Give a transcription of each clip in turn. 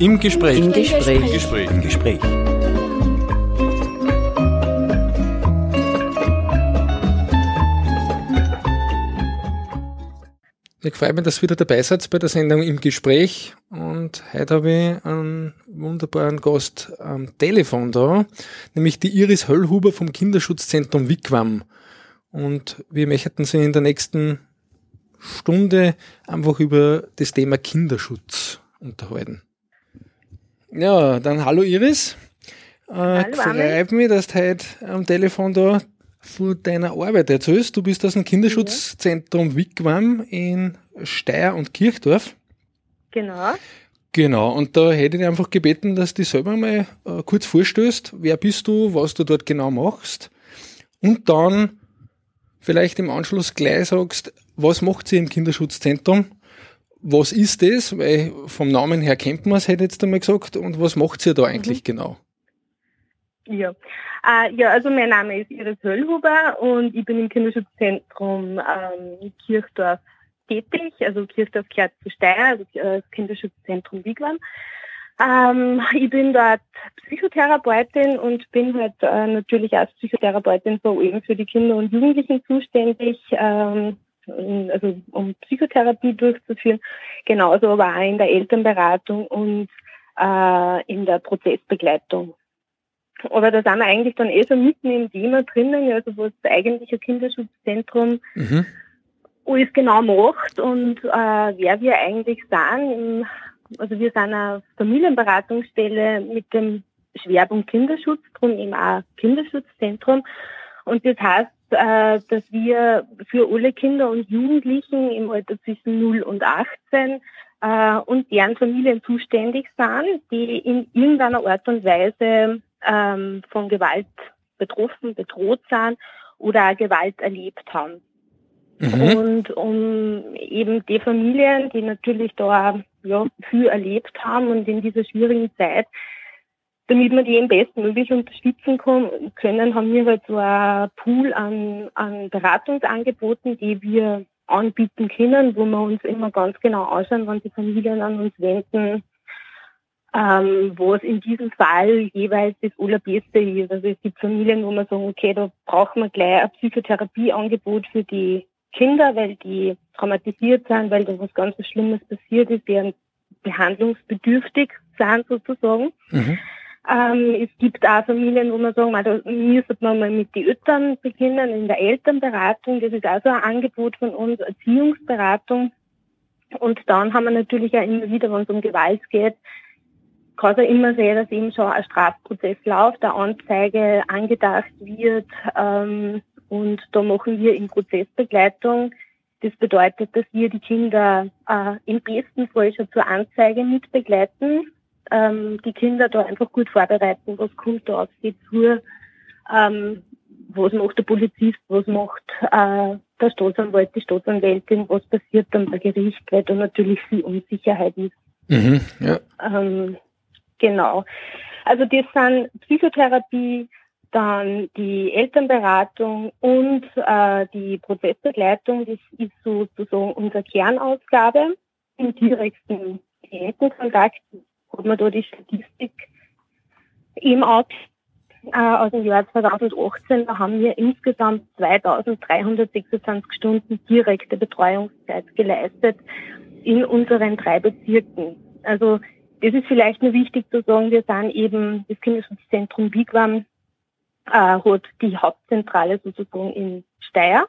Im Gespräch. Im Gespräch. Im Gespräch. Im Gespräch. Ich freue mich, dass ihr wieder dabei seid bei der Sendung im Gespräch. Und heute habe ich einen wunderbaren Gast am Telefon da, nämlich die Iris Höllhuber vom Kinderschutzzentrum Wigwam. Und wir möchten sie in der nächsten Stunde einfach über das Thema Kinderschutz unterhalten. Ja, dann hallo Iris. Äh, Hallo, freut mich, dass du heute am Telefon da von deiner Arbeit erzählst. Du bist aus dem Kinderschutzzentrum Wigwam in Steyr und Kirchdorf. Genau. Genau, und da hätte ich einfach gebeten, dass du dich selber mal äh, kurz vorstößt. Wer bist du, was du dort genau machst? Und dann vielleicht im Anschluss gleich sagst, was macht sie im Kinderschutzzentrum? Was ist das? Weil vom Namen her kennt man es, hätte ich jetzt einmal gesagt. Und was macht sie da eigentlich genau? Ja. Äh, ja, also mein Name ist Iris Höllhuber und ich bin im Kinderschutzzentrum ähm, Kirchdorf tätig. Also Kirchdorf gehört zu Steyr, also äh, das Kinderschutzzentrum Wigwam. Ähm, ich bin dort Psychotherapeutin und bin halt äh, natürlich als Psychotherapeutin vor allem für die Kinder und Jugendlichen zuständig, ähm, also um Psychotherapie durchzuführen, genauso aber auch in der Elternberatung und äh, in der Prozessbegleitung. Aber da sind wir eigentlich dann eh so mitten im Thema drinnen, also was das eigentliche Kinderschutzzentrum Mhm. alles genau macht und äh, wer wir eigentlich sind. Also wir sind eine Familienberatungsstelle mit dem Schwerpunkt Kinderschutz, drum eben auch Kinderschutzzentrum. Und das heißt, äh, dass wir für alle Kinder und Jugendlichen im Alter zwischen 0 und 18 äh, und deren Familien zuständig sind, die in irgendeiner Art und Weise ähm, von Gewalt betroffen, bedroht sind oder auch Gewalt erlebt haben. Mhm. Und um eben die Familien, die natürlich da ja, viel erlebt haben und in dieser schwierigen Zeit, damit wir die eben bestmöglich unterstützen können, haben wir halt so ein Pool an, an Beratungsangeboten, die wir anbieten können, wo wir uns immer ganz genau anschauen, wann die Familien an uns wenden, ähm, was in diesem Fall jeweils das Allerbeste ist. Also es gibt Familien, wo man sagen, okay, da brauchen wir gleich ein Psychotherapieangebot für die Kinder, weil die traumatisiert sind, weil da was ganz Schlimmes passiert ist, deren behandlungsbedürftig sind sozusagen. Mhm. Ähm, es gibt auch Familien, wo man sagen, da müsste man mal mit den Eltern beginnen, in der Elternberatung. Das ist also ein Angebot von uns, Erziehungsberatung. Und dann haben wir natürlich auch immer wieder, wenn es um Gewalt geht, kann es immer sein, dass eben schon ein Strafprozess läuft, eine Anzeige angedacht wird. Ähm, und da machen wir in Prozessbegleitung. Das bedeutet, dass wir die Kinder äh, im besten Fall schon zur Anzeige mitbegleiten, ähm, die Kinder da einfach gut vorbereiten, was kommt da auf sie zu, ähm, was macht der Polizist, was macht äh, der Staatsanwalt, die Staatsanwältin, was passiert dann bei Gericht, weil da natürlich viel Unsicherheit ist. Mhm. Ja. Ähm, genau. Also das sind Psychotherapie, dann die Elternberatung und äh, die Prozessbegleitung. Das ist sozusagen unsere Kernausgabe. Im direkten Klientenkontakt hat man da die Statistik eben aus, äh, aus dem Jahr 2018. Da haben wir insgesamt 2326 Stunden direkte Betreuungszeit geleistet in unseren drei Bezirken. Also das ist vielleicht nur wichtig zu sagen, wir sind eben das Kinderschutzzentrum Wigwam äh, hat die Hauptzentrale sozusagen in Steyr.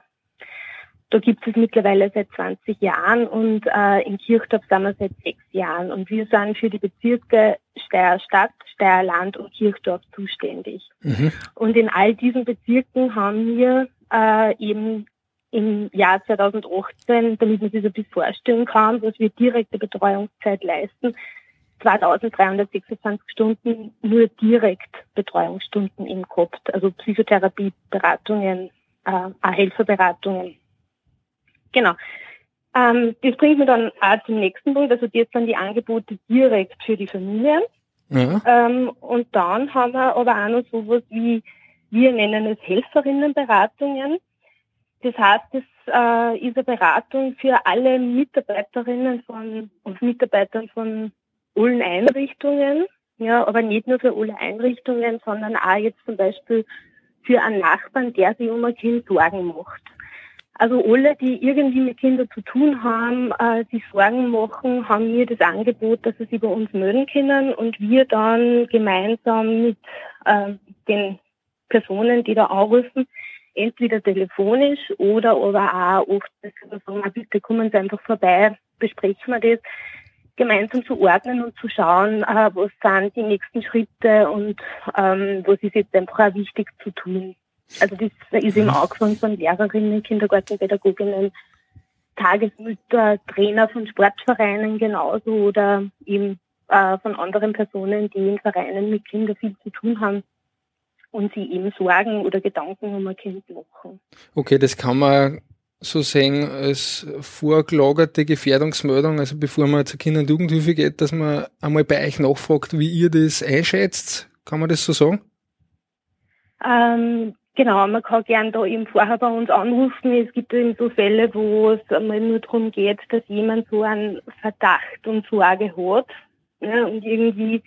Da gibt es mittlerweile seit 20 Jahren und äh, in Kirchdorf sind wir seit sechs Jahren. Und wir sind für die Bezirke Steyr Stadt, Steyr Land und Kirchdorf zuständig. Mhm. Und in all diesen Bezirken haben wir äh, eben im Jahr 2018, damit man sich so ein bisschen vorstellen kann, was wir direkte Betreuungszeit leisten, 2326 Stunden nur direkt Betreuungsstunden im gehabt, also Psychotherapie, Beratungen, äh, auch Helferberatungen. Genau. Ähm, das bringt mich dann auch zum nächsten Punkt, also jetzt sind die Angebote direkt für die Familien. Ja. Ähm, und dann haben wir aber auch noch sowas wie, wir nennen es Helferinnenberatungen. Das heißt, das äh, ist eine Beratung für alle Mitarbeiterinnen von und Mitarbeitern von allen Einrichtungen, ja, aber nicht nur für alle Einrichtungen, sondern auch jetzt zum Beispiel für einen Nachbarn, der sich um ein Kind Sorgen macht. Also alle, die irgendwie mit Kindern zu tun haben, äh, sich Sorgen machen, haben mir das Angebot, dass sie sich bei uns melden können und wir dann gemeinsam mit äh, den Personen, die da anrufen, entweder telefonisch oder aber auch oft sagen, bitte kommen Sie einfach vorbei, besprechen wir das, gemeinsam zu ordnen und zu schauen, äh, was sind die nächsten Schritte und ähm, was ist jetzt einfach auch wichtig zu tun. Also das ist im Auge von Lehrerinnen, Kindergartenpädagoginnen, Tagesmütter, Trainer von Sportvereinen genauso oder eben äh, von anderen Personen, die in Vereinen mit Kindern viel zu tun haben und sie eben Sorgen oder Gedanken um ein Kind machen. Okay, das kann man so sehen als vorgelagerte Gefährdungsmeldung, also bevor man zur Kinder- und Jugendhilfe geht, dass man einmal bei euch nachfragt, wie ihr das einschätzt. Kann man das so sagen? Ähm, genau, man kann gern da eben vorher bei uns anrufen. Es gibt eben so Fälle, wo es einmal nur darum geht, dass jemand so einen Verdacht und Sorge hat ne, und irgendwie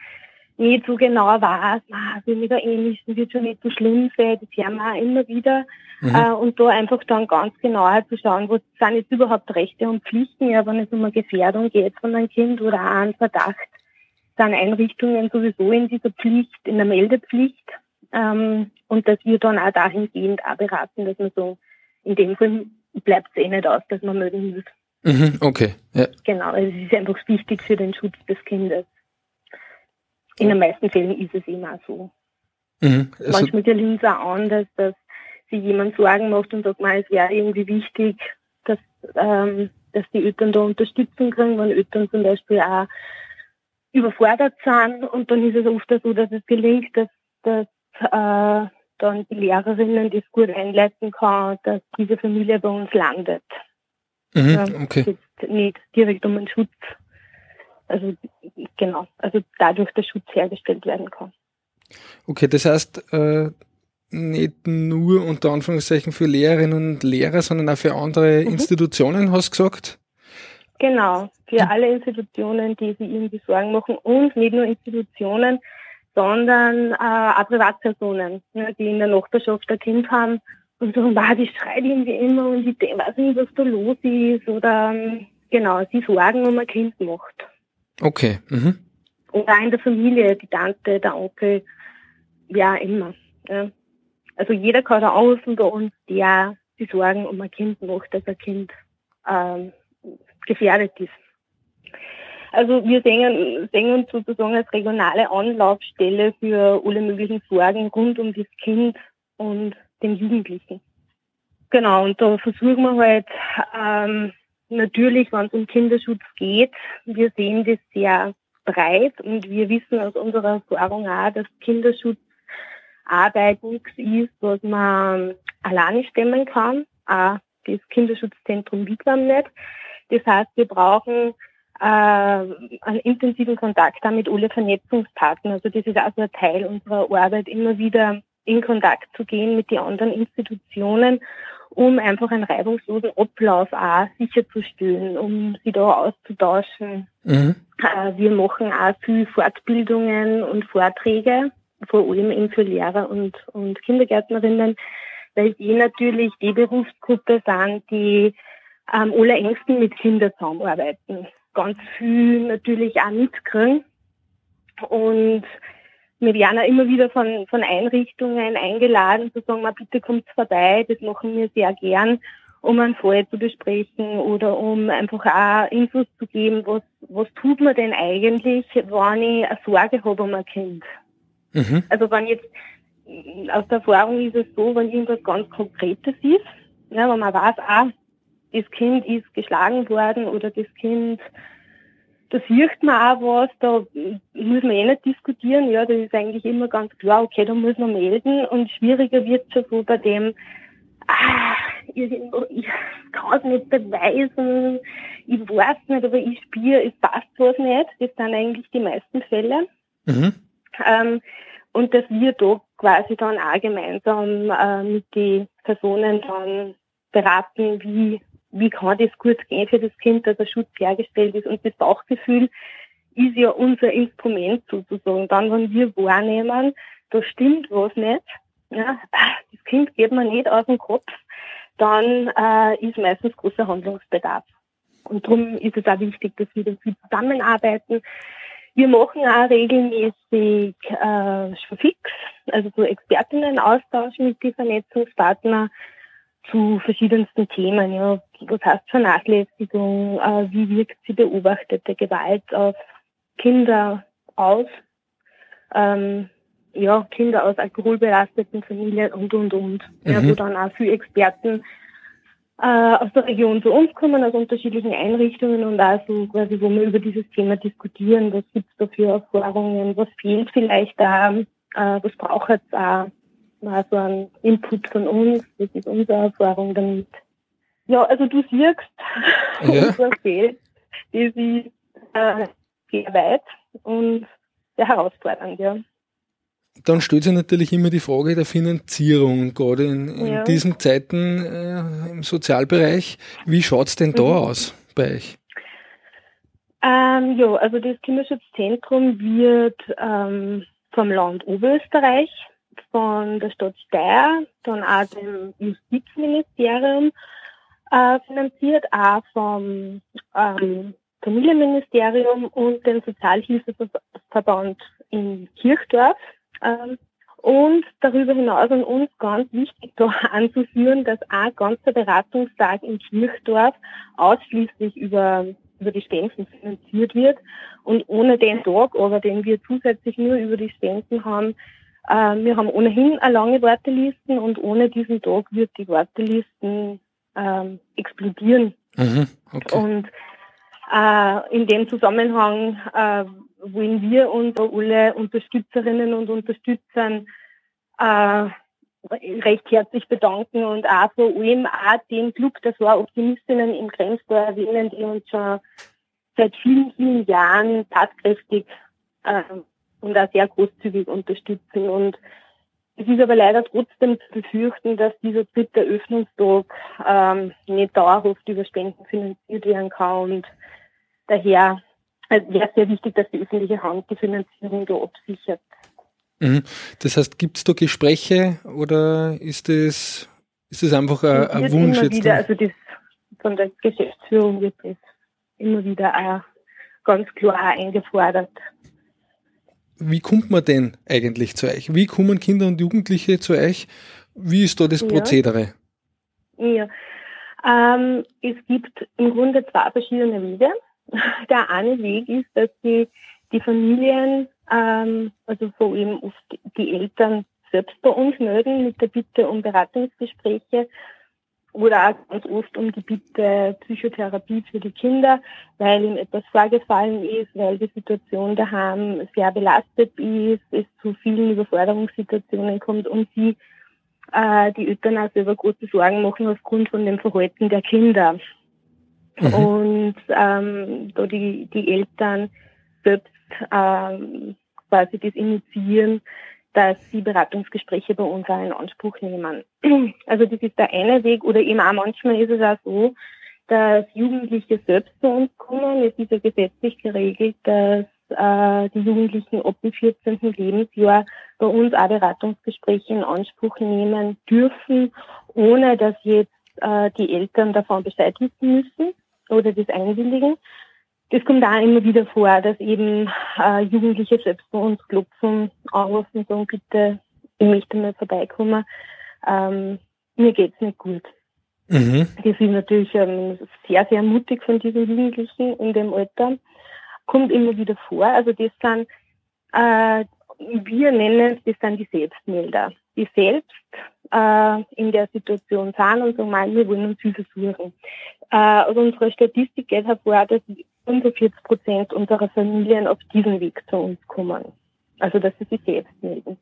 nicht so genau weiß, ah, will mich da eh wird schon nicht so schlimm sein, das hören wir auch immer wieder. Mhm. Äh, und da einfach dann ganz genauer zu schauen, was sind jetzt überhaupt Rechte und Pflichten, ja, wenn es um eine Gefährdung geht von einem Kind oder auch einen Verdacht, sind Einrichtungen sowieso in dieser Pflicht, in der Meldepflicht. Ähm, und dass wir dann auch dahingehend auch beraten, dass man so, in dem Fall bleibt es eh nicht aus, dass man melden muss. Mhm, okay. Ja. Genau, also es ist einfach wichtig für den Schutz des Kindes. In den meisten Fällen ist es immer so. Mhm, also Manchmal gelingt es auch an, dass, dass sich jemand Sorgen macht und sagt, mal, es wäre irgendwie wichtig, dass, ähm, dass die Eltern da Unterstützung kriegen, wenn Eltern zum Beispiel auch überfordert sind. Und dann ist es oft so, dass es gelingt, dass, dass äh, dann die Lehrerinnen das gut einleiten kann, dass diese Familie bei uns landet. Mhm, ja, okay. Nicht direkt um einen Schutz also genau, also dadurch der Schutz hergestellt werden kann. Okay, das heißt, äh, nicht nur unter Anführungszeichen für Lehrerinnen und Lehrer, sondern auch für andere mhm. Institutionen, hast du gesagt? Genau, für alle Institutionen, die sich irgendwie Sorgen machen und nicht nur Institutionen, sondern äh, auch Privatpersonen, ne, die in der Nachbarschaft ein Kind haben und sagen, wow, die schreit irgendwie immer und ich weiß nicht, was da los ist oder genau, sie Sorgen um ein Kind macht. Okay. Mhm. Oder in der Familie, die Tante, der Onkel, ja immer. Ja. Also jeder kann da anrufen bei uns, der die Sorgen um ein Kind macht, dass ein Kind ähm, gefährdet ist. Also wir sehen, sehen uns sozusagen als regionale Anlaufstelle für alle möglichen Sorgen rund um das Kind und den Jugendlichen. Genau, und da versuchen wir halt ähm, natürlich, wenn es um Kinderschutz geht, wir sehen das sehr breit und wir wissen aus unserer Erfahrung auch, dass Kinderschutzarbeit nichts ist, was man alleine stemmen kann. Auch das Kinderschutzzentrum Wittwam nicht. Das heißt, wir brauchen äh, einen intensiven Kontakt auch mit alle Vernetzungspartnern. Also das ist also ein Teil unserer Arbeit, immer wieder in Kontakt zu gehen mit den anderen Institutionen um einfach einen reibungslosen Ablauf auch sicherzustellen, um sie da auszutauschen. Mhm. Äh, wir machen auch viel Fortbildungen und Vorträge, vor allem eben für Lehrer und, und Kindergärtnerinnen, weil die natürlich die Berufsgruppe sind, die am allerengsten mit Kindern zusammenarbeiten. Ganz viel natürlich auch mitkriegen. Und wir werden auch immer wieder von, von Einrichtungen eingeladen, zu sagen, mal, bitte kommt vorbei, das machen wir sehr gern, um einen Fall zu besprechen oder um einfach auch Infos zu geben, was, was tut man denn eigentlich, wenn ich eine Sorge habe um ein Kind. Mhm. Also wenn jetzt, aus der Erfahrung ist es so, wenn irgendwas ganz Konkretes ist, ja, wenn man weiß, ah, das Kind ist geschlagen worden oder das Kind da sieht man auch was, da muss man eh nicht diskutieren, ja, das ist eigentlich immer ganz klar, okay, da muss man melden und schwieriger wird es schon so bei dem, ah, ich, ich kann es nicht beweisen, ich weiß nicht, aber ich spüre, es passt was nicht, das sind eigentlich die meisten Fälle. Mhm. Ähm, und dass wir da quasi dann auch gemeinsam äh, mit den Personen dann beraten, wie wie kann das gut gehen für das Kind, dass der Schutz hergestellt ist und das Bauchgefühl ist ja unser Instrument sozusagen. Dann, wenn wir wahrnehmen, da stimmt was nicht, ja, das Kind geht mir nicht aus dem Kopf, dann äh, ist meistens großer Handlungsbedarf. Und darum ist es auch wichtig, dass wir viel zusammenarbeiten. Wir machen auch regelmäßig äh, schon fix, also so Expertinnen-Austausch mit den Vernetzungspartnern zu verschiedensten Themen. Ja, was heißt Vernachlässigung? Äh, wie wirkt sie beobachtete Gewalt auf Kinder aus? Ähm, ja, Kinder aus alkoholbelasteten Familien und, und, und. Mhm. Ja, wo dann auch viele Experten äh, aus der Region zu uns kommen, aus unterschiedlichen Einrichtungen und auch so quasi, wo wir über dieses Thema diskutieren, was gibt's da für Erfahrungen, was fehlt vielleicht da, äh, was braucht es auch, mal so ein Input von uns, das ist unsere Erfahrung damit. Ja, also du siehst, ja. unser Feld, das ist äh, sehr weit und sehr herausfordernd, ja. Dann stellt sich natürlich immer die Frage der Finanzierung, gerade in, in ja. diesen Zeiten äh, im Sozialbereich. Wie schaut's denn da mhm. aus bei euch? Ähm, ja, also das Kinderschutzzentrum wird ähm, vom Land Oberösterreich, von der Stadt Steyr, dann auch dem Justizministerium äh, finanziert, auch vom ähm, Familienministerium und dem Sozialhilfeverband in Kirchdorf. Ähm, und darüber hinaus an uns ganz wichtig da anzuführen, dass ein ganzer Beratungstag in Kirchdorf ausschließlich über, über die Spenden finanziert wird. Und ohne den Tag, aber den wir zusätzlich nur über die Spenden haben, wir haben ohnehin eine lange Wartelisten und ohne diesen Tag wird die Wartelisten ähm, explodieren. Mhm, okay. Und äh, in dem Zusammenhang äh, wollen wir uns alle Unterstützerinnen und Unterstützern äh, recht herzlich bedanken und auch vor allem auch den Club der Optimistinnen im Grenztor erwähnen, die uns schon seit vielen, vielen Jahren tatkräftig äh, und auch sehr großzügig unterstützen. Und es ist aber leider trotzdem zu befürchten, dass dieser dritte Öffnungstag ähm, nicht dauerhaft über Spenden finanziert werden kann und daher also wäre sehr wichtig, dass die öffentliche Hand die Finanzierung da absichert. Mhm. Das heißt, gibt es da Gespräche oder ist es ist das einfach ein, ein Wunsch immer jetzt? Wieder, also das, von der Geschäftsführung wird das immer wieder auch ganz klar eingefordert. Wie kommt man denn eigentlich zu euch? Wie kommen Kinder und Jugendliche zu euch? Wie ist da das Prozedere? Ja, ja. Ähm, es gibt im Grunde zwei verschiedene Wege. Der eine Weg ist, dass die, die Familien, ähm, also vor allem oft die Eltern selbst bei uns melden mit der Bitte um Beratungsgespräche oder auch ganz oft um die Bitte Psychotherapie für die Kinder, weil ihm etwas vorgefallen ist, weil die Situation daheim sehr belastet ist, es zu vielen Überforderungssituationen kommt und sie äh, die Eltern auch selber große Sorgen machen aufgrund von dem Verhalten der Kinder. Mhm. Und ähm, da die, die Eltern selbst ähm, quasi das initiieren, dass sie Beratungsgespräche bei uns auch in Anspruch nehmen. Also das ist der eine Weg oder eben auch manchmal ist es auch so, dass Jugendliche selbst zu uns kommen. Es ist ja gesetzlich geregelt, dass äh, die Jugendlichen ab dem 14. Lebensjahr bei uns auch Beratungsgespräche in Anspruch nehmen dürfen, ohne dass jetzt äh, die Eltern davon Bescheid wissen müssen oder das Einwilligen. Das kommt auch immer wieder vor, dass eben äh, Jugendliche selbst bei uns klopfen, anrufen und sagen, bitte, ich möchte mal vorbeikommen. Ähm, mir geht's nicht gut. Mhm. Die sind natürlich ähm, sehr, sehr mutig von diesen Jugendlichen in dem Alter. Kommt immer wieder vor. Also das sind, äh, wir nennen es, das sind die Selbstmelder, die selbst äh, in der Situation sind und sagen, wir wollen uns Hilfe suchen. Äh, aus unserer Statistik geht hervor, dass 45 Prozent unserer Familien auf diesen Weg zu uns kommen. Also, dass sie sich selbst melden.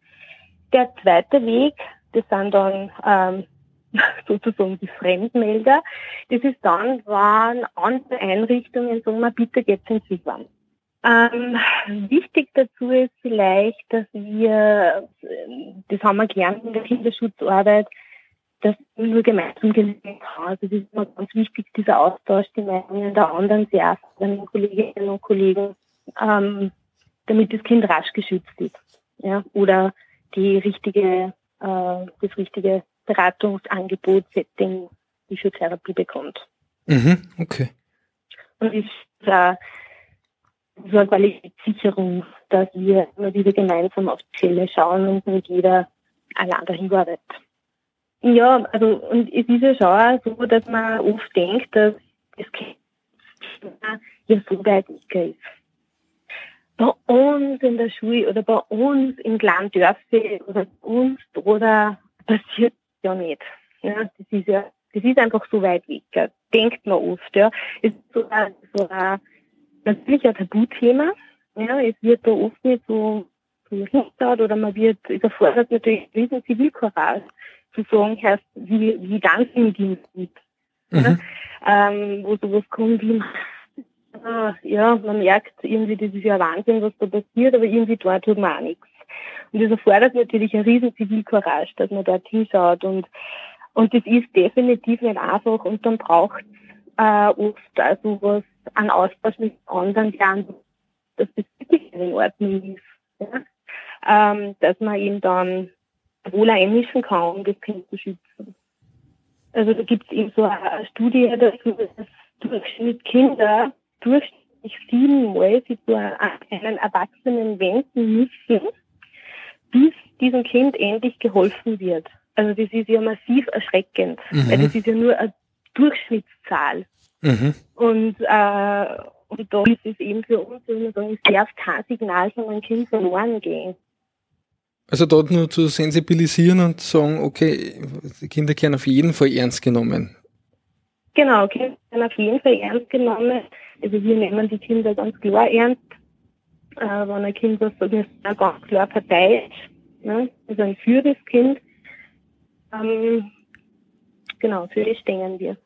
Der zweite Weg, das sind dann ähm, sozusagen die Fremdmelder. Das ist dann, wenn andere Einrichtungen sagen, bitte geht's ins Wiesbaden. Ähm, wichtig dazu ist vielleicht, dass wir, das haben wir gelernt in der Kinderschutzarbeit, dass nur gemeinsam gelingen kann. Also das ist immer ganz wichtig, dieser Austausch, die Meinungen der anderen sehr erfahrenen Kolleginnen und Kollegen ähm, damit das Kind rasch geschützt ist. Ja, oder die richtige, äh, das richtige Beratungsangebot, Setting, Physiotherapie bekommt. Mhm, okay. Und ist äh, so eine Qualitätssicherung, dass wir immer wieder gemeinsam auf die Fälle schauen und nicht jeder allein dahin arbeitet. Ja, also und es ist ja schon auch so, dass man oft denkt, dass das Kind ja so weit weg ist. Bei uns in der Schule oder bei uns im kleinen Dörfchen oder bei uns oder passiert ja nicht. Ja, das ist ja, das ist einfach so weit weg. Denkt man oft, ja. Es ist so so ein, natürlich ein Tabuthema. Ja, es wird da oft nicht so, so hingeschaut oder man wird überfordert natürlich riesen Zivilcourage zu sagen, heißt, wie, wie dann mit ihm mit. Mhm. Ja, ähm, wo sowas kommt wie, ja, man merkt irgendwie, das ist ja Wahnsinn, was da passiert, aber irgendwie dort tut man auch nichts. Und das erfordert natürlich ein riesen Zivilcourage, dass man dort hinschaut und, und das ist definitiv nicht einfach und dann braucht äh, oft also was an Austausch mit anderen lernen, dass das wirklich in Ordnung ist. Ja? Ähm, dass man ihn dann wohl einmischen kann, um das Kind zu schützen. Also da gibt es eben so eine Studie dazu, dass Durchschnitt Kinder durchschnittlich siebenmal sich zu einem Erwachsenen wenden müssen, bis diesem Kind endlich geholfen wird. Also das ist ja massiv erschreckend, mhm. weil das ist ja nur eine Durchschnittszahl. Mhm. Und, äh, und da ist es eben für uns, wenn man sagen, es darf kein Signal von einem Kind verloren gehen. Also dort nur zu sensibilisieren und sagen, okay, die Kinder werden auf jeden Fall ernst genommen. Genau, Kinder werden auf jeden Fall ernst genommen. Also wir nehmen die Kinder ganz klar ernst. Äh, wenn ein Kind was sagt, ist eine ganz klar Partei ne? also ein für das Kind. Ähm, genau, für die stehen wir.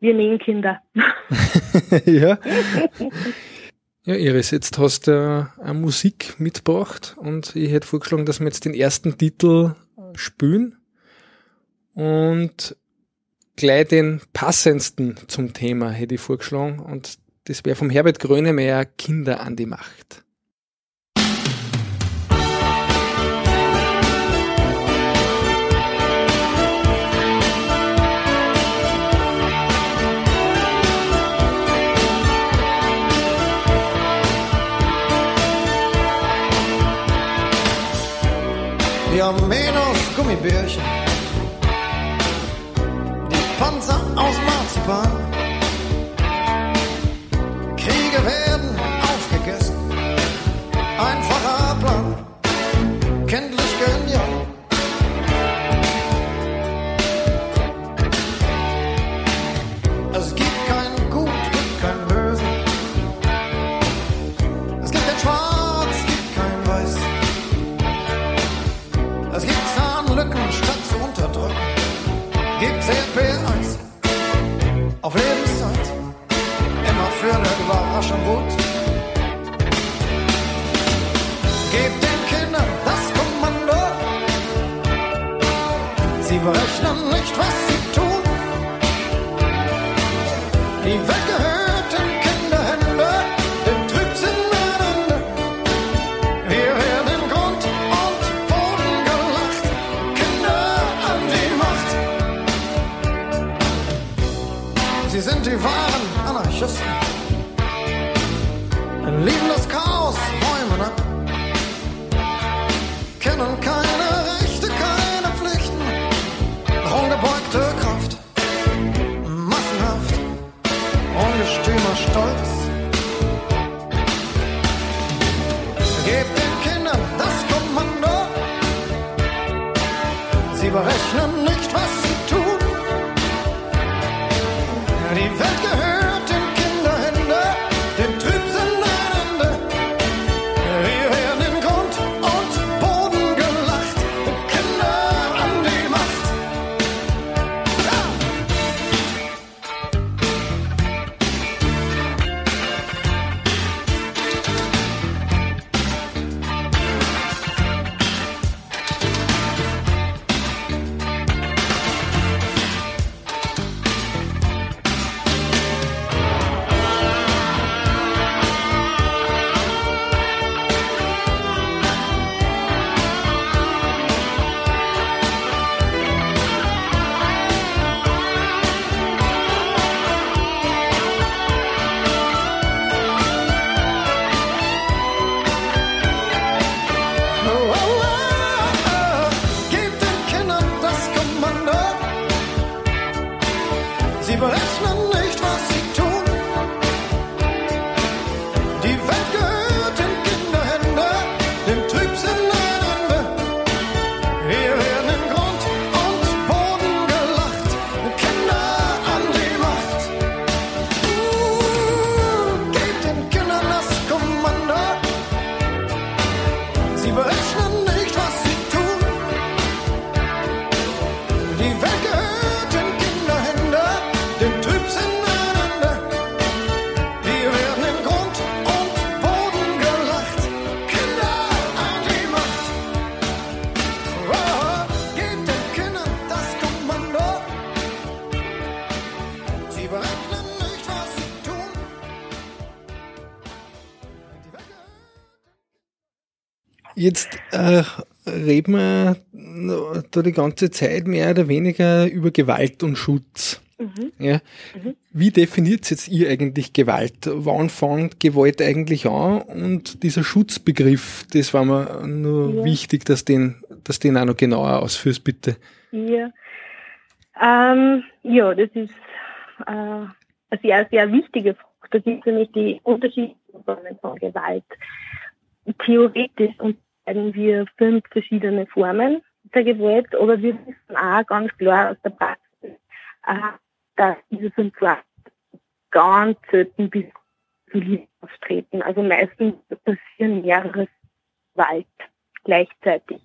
Wir nehmen Kinder. ja. Ja, Iris, jetzt hast du eine Musik mitgebracht und ich hätte vorgeschlagen, dass wir jetzt den ersten Titel spielen und gleich den passendsten zum Thema hätte ich vorgeschlagen und das wäre vom Herbert Grönemeyer Kinder an die Macht. Diamedos Gummibärchen, die Panzer aus Marzipan. Kriege werden aufgegessen, einfacher Plan, kenntlich eine Überraschung gut. Gebt den Kindern das Kommando, sie berechnen nicht, was sie tun. Die Welt reden wir no- da die ganze Zeit mehr oder weniger über Gewalt und Schutz. Ja. Wie definiert jetzt ihr eigentlich Gewalt? Wann fängt Gewalt eigentlich an? Und dieser Schutzbegriff, das war mir nur Ja. wichtig, dass den, dass den auch noch genauer ausführst, bitte. Ja, ähm, ja das ist äh, eine sehr, sehr wichtige Frage. Das sind nämlich die unterschiedlichen Formen von Gewalt. Theoretisch unterscheiden wir fünf verschiedene Formen der Gewalt, aber wir wissen auch ganz klar aus der Praxis, äh, dass diese fünf Formen ganz selten bis zu Liebe auftreten. Also meistens passieren mehrere Gewalt gleichzeitig.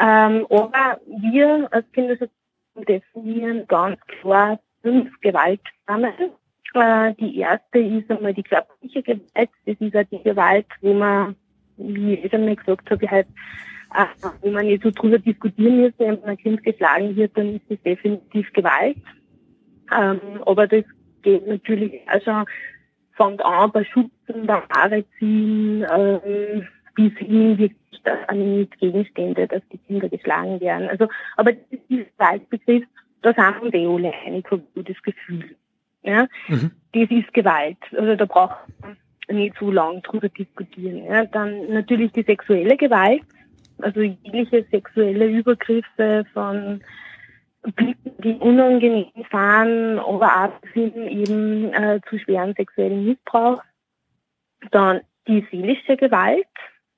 Ähm, aber wir als Kinderschutz definieren ganz klar fünf Gewaltformen. Äh, die erste ist einmal die körperliche Gewalt. Das ist halt die Gewalt, wo man, wie ich schon mal gesagt habe, halt, äh, wo man nicht so drüber diskutieren muss, wenn ein Kind geschlagen wird, dann ist das definitiv Gewalt. Ähm, aber das geht natürlich auch schon, fängt an bei Schubsen, bei Haare ziehen, ähm, bis hin wirklich an Gegenstände, dass die Kinder geschlagen werden. Also, aber dieser Gewaltbegriff, da sind wir alle einig, habe ich das Gefühl. Ja? Mhm. Das ist Gewalt. Also da braucht man nicht so lange drüber diskutieren. Ja? Dann natürlich die sexuelle Gewalt, also jegliche sexuelle Übergriffe von Blicken, die unangenehm sind, aber auch hin eben äh, zu schweren sexuellen Missbrauch. Dann die seelische Gewalt,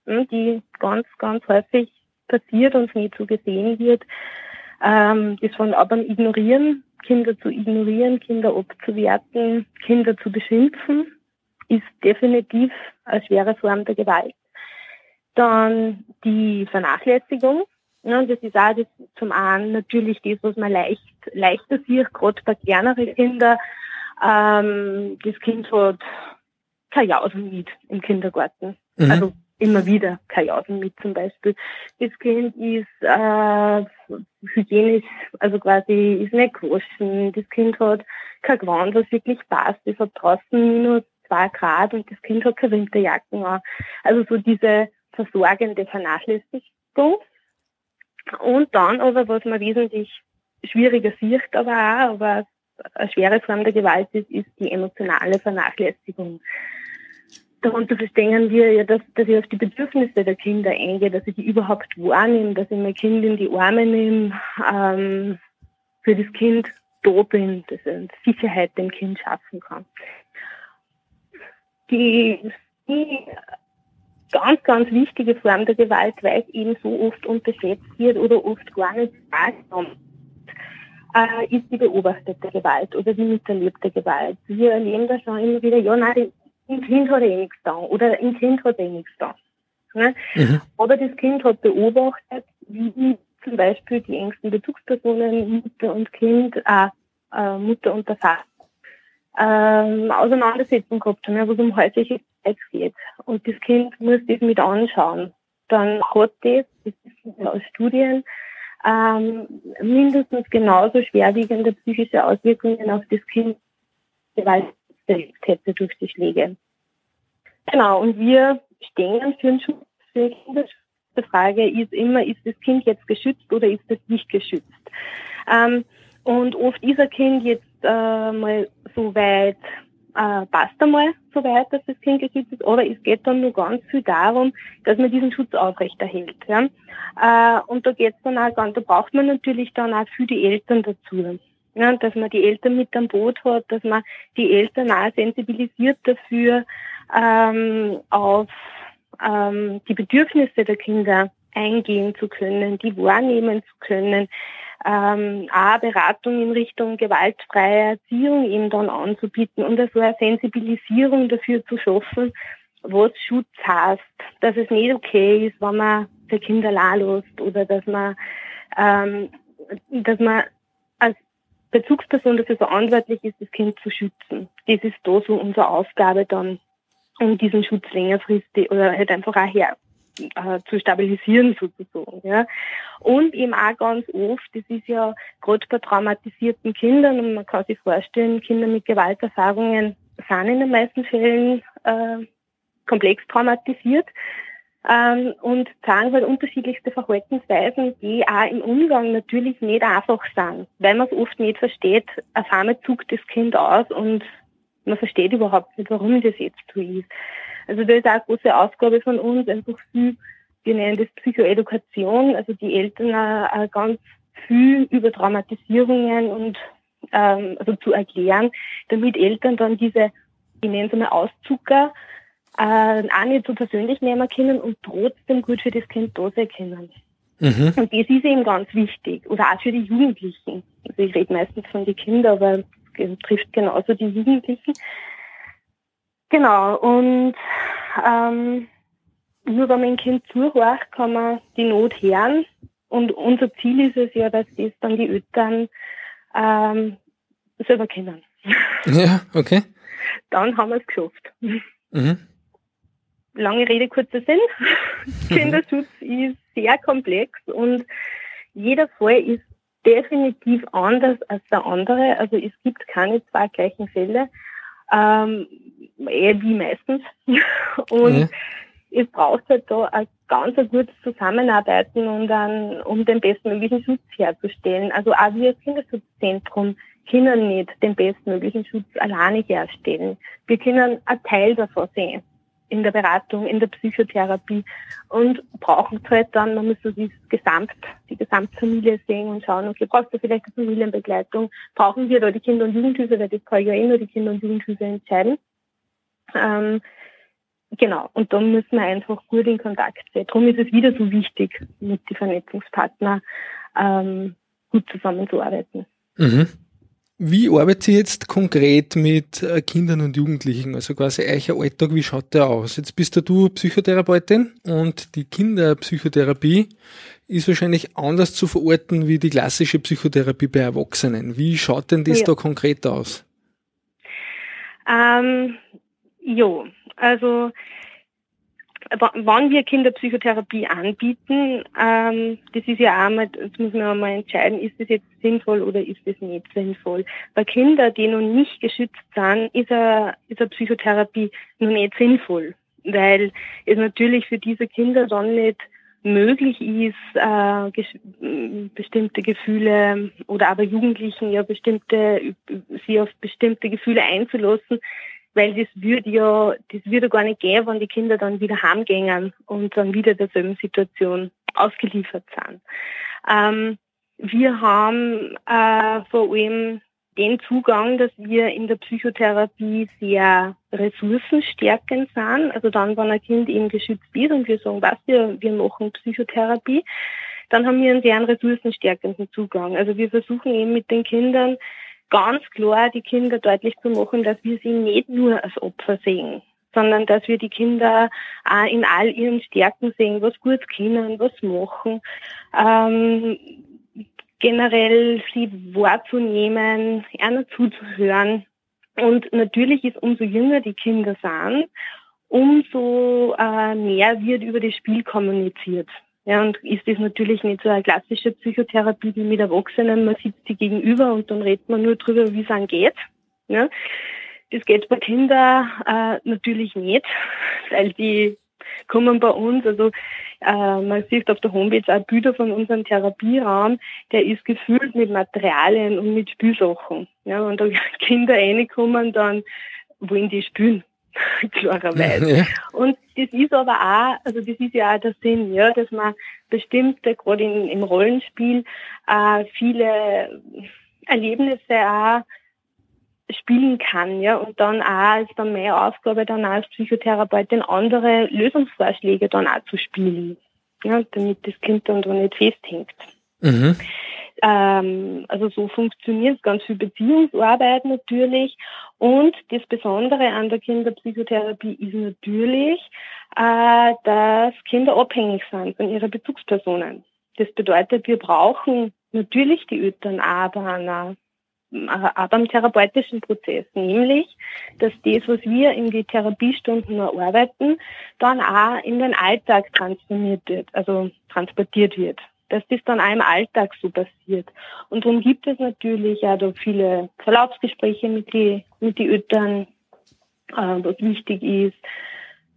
hm, die ganz, ganz häufig passiert und nicht so gesehen wird. Ähm, das von aber Ignorieren, Kinder zu ignorieren, Kinder abzuwerten, Kinder zu beschimpfen, ist definitiv eine schwere Form der Gewalt. Dann die Vernachlässigung. Ja, das ist auch das, zum einen natürlich das, was man leicht, leichter sieht, gerade bei kleineren Kindern. Ähm, das Kind hat keine Jausen mit im Kindergarten. Mhm. Also immer wieder keine Jausen mit zum Beispiel. Das Kind ist äh, hygienisch, also quasi ist nicht gewaschen. Das Kind hat kein Gewand, was wirklich passt. Es hat draußen minus zwei Grad und das Kind hat keine Winterjacken an. Also so diese versorgende Vernachlässigung. Und dann aber, was man wesentlich schwieriger sieht, aber auch, aber eine schwere Form der Gewalt ist, ist die emotionale Vernachlässigung. Darunter verstehen wir ja, dass, dass ich auf die Bedürfnisse der Kinder eingehe, dass ich die überhaupt wahrnehme, dass ich mein Kind in die Arme nehme, ähm, für das Kind da bin, dass ich Sicherheit dem Kind schaffen kann. Die, die ganz, ganz wichtige Form der Gewalt, weil es eben so oft unterschätzt wird oder oft gar nicht wahrgenommen äh, ist die beobachtete Gewalt oder die miterlebte Gewalt. Wir erleben da schon immer wieder, ja, nein, im Kind hat er eh nichts da oder im Kind hat er eh nichts da. Ne? Mhm. Aber das Kind hat beobachtet, wie zum Beispiel die engsten Bezugspersonen, Mutter und Kind, äh, äh, Mutter und der Vater, ähm, Auseinandersetzung gehabt haben, ja, wo es um häusliche Gewalt geht. Und das Kind muss das mit anschauen. Dann hat das, das wir aus Studien, ähm, mindestens genauso schwerwiegende psychische Auswirkungen auf das Kind, Gewalt erlebt hätte durch die Schläge. Genau, und wir stehen für den Schutz für Kinder. Die Frage ist immer, ist das Kind jetzt geschützt oder ist es nicht geschützt? Ähm, und oft ist ein Kind jetzt äh, mal so weit, äh, passt einmal so weit, dass das Kind geschützt ist, aber es geht dann nur ganz viel darum, dass man diesen Schutz aufrechterhält. Ja? Äh, und da geht's dann auch ganz, da braucht man natürlich dann auch für die Eltern dazu. Ja, dass man die Eltern mit am Boot hat, dass man die Eltern auch sensibilisiert dafür, ähm, auf ähm, die Bedürfnisse der Kinder eingehen zu können, die wahrnehmen zu können, ähm, auch Beratung in Richtung gewaltfreie Erziehung eben dann anzubieten und also eine Sensibilisierung dafür zu schaffen, was Schutz heißt, dass es nicht okay ist, wenn man für Kinder lässt oder dass man, ähm, dass man als Bezugsperson dafür verantwortlich ist, das Kind zu schützen. Das ist da so unsere Aufgabe dann, um diesen Schutz längerfristig oder halt einfach auch her äh, zu stabilisieren sozusagen. Ja. Und eben auch ganz oft, das ist ja gerade bei traumatisierten Kindern und man kann sich vorstellen, Kinder mit Gewalterfahrungen sind in den meisten Fällen äh, komplex traumatisiert ähm, und zeigen halt unterschiedlichste Verhaltensweisen, die auch im Umgang natürlich nicht einfach sind, weil man es oft nicht versteht. Auf einmal zuckt das Kind aus und man versteht überhaupt nicht, warum das jetzt so ist. Also das ist auch eine große Aufgabe von uns, einfach viel, wir nennen das Psychoedukation, also die Eltern auch, auch ganz viel über Traumatisierungen und ähm, also zu erklären, damit Eltern dann diese, ich nenne es mal Auszucker, äh, auch nicht so persönlich nehmen können und trotzdem gut für das Kind da sein können. Mhm. Und das ist eben ganz wichtig. Oder auch für die Jugendlichen. Also ich rede meistens von den Kindern, aber es trifft genauso die Jugendlichen. Genau, und ähm, nur wenn man ein Kind zuhört, kann man die Not hören. Und unser Ziel ist es ja, dass das dann die Eltern ähm, selber kennen. Ja, okay. Dann haben wir es geschafft. Mhm. Lange Rede, kurzer Sinn. Kinderschutz ist sehr komplex und jeder Fall ist definitiv anders als der andere. Also es gibt keine zwei gleichen Fälle ähm, eher wie meistens. Und ja. es braucht halt da ein ganz ein gutes Zusammenarbeiten und dann, um den bestmöglichen Schutz herzustellen. Also auch wir als Kinderschutzzentrum können nicht den bestmöglichen Schutz alleine herstellen. Wir können ein Teil davon sehen in der Beratung, in der Psychotherapie und brauchen es halt dann, man muss so die Gesamt, die Gesamtfamilie sehen und schauen, okay, brauchst du vielleicht eine Familienbegleitung? Brauchen wir da die Kinder- und Jugendhilfe, weil das kann ja eh nur die Kinder- und Jugendhilfe entscheiden. Ähm, genau, und dann müssen wir einfach gut in Kontakt sein. Darum ist es wieder so wichtig, mit den Vernetzungspartnern ähm, gut zusammenzuarbeiten. Mhm. Wie arbeitet ihr jetzt konkret mit äh, Kindern und Jugendlichen? Also quasi euer Alltag, wie schaut der aus? Jetzt bist du Psychotherapeutin und die Kinderpsychotherapie ist wahrscheinlich anders zu verorten wie die klassische Psychotherapie bei Erwachsenen. Wie schaut denn das ja. da konkret aus? Ähm, jo, also wann wir Kinderpsychotherapie anbieten, ähm, das ist ja auch mal, das muss man auch mal entscheiden, ist das jetzt sinnvoll oder ist das nicht sinnvoll. Bei Kindern, die noch nicht geschützt sind, ist eine, ist eine Psychotherapie noch nicht sinnvoll, weil es natürlich für diese Kinder dann nicht möglich ist, äh, bestimmte Gefühle oder aber Jugendlichen ja bestimmte, sie auf bestimmte Gefühle einzulassen, weil das würde ja, das würde gar nicht gehen, wenn die Kinder dann wieder heimgehen und dann wieder derselben Situation ausgeliefert sind. Ähm, wir haben äh, vor allem den Zugang, dass wir in der Psychotherapie sehr ressourcenstärkend sind. Also dann, wenn ein Kind eben geschützt ist und wir sagen, was wir, wir machen Psychotherapie, dann haben wir einen sehr ressourcenstärkenden Zugang. Also wir versuchen eben mit den Kindern ganz klar die Kinder deutlich zu machen, dass wir sie nicht nur als Opfer sehen, sondern dass wir die Kinder auch in all ihren Stärken sehen, was gut können, was machen, ähm, generell sie wahrzunehmen, einer zuzuhören. Und natürlich ist umso jünger die Kinder sind, umso äh, mehr wird über das Spiel kommuniziert. Ja, und ist das natürlich nicht so eine klassische Psychotherapie wie mit Erwachsenen. Man sitzt die gegenüber und dann redet man nur drüber, wie es einem geht. Ja. Das geht bei Kindern äh, natürlich nicht, weil die kommen bei uns, also äh, man sieht auf der Homepage auch Bilder von unserem Therapieraum, der ist gefüllt mit Materialien und mit Spielsachen. Ja, und da Kinder reinkommen, dann wollen die spielen. klarerweise. Ja. Und das ist aber auch, also das ist ja auch der Sinn, ja, dass man bestimmte, gerade im Rollenspiel, äh, viele Erlebnisse auch spielen kann, ja, und dann auch ist dann meine Aufgabe, dann auch als Psychotherapeutin andere Lösungsvorschläge dann auch zu spielen, ja, damit das Kind dann da nicht festhängt. Mhm. Ähm, also so funktioniert ganz viel Beziehungsarbeit natürlich. Und das Besondere an der Kinderpsychotherapie ist natürlich, äh, dass Kinder abhängig sind von ihrer Bezugspersonen. Das bedeutet, wir brauchen natürlich die Eltern aber einer auch beim therapeutischen Prozess, nämlich, dass das, was wir in die Therapiestunden erarbeiten, dann auch in den Alltag transformiert wird, also transportiert wird. Dass das dann auch im Alltag so passiert. Und darum gibt es natürlich auch da viele Verlaufsgespräche mit die, mit die Eltern, äh, was wichtig ist.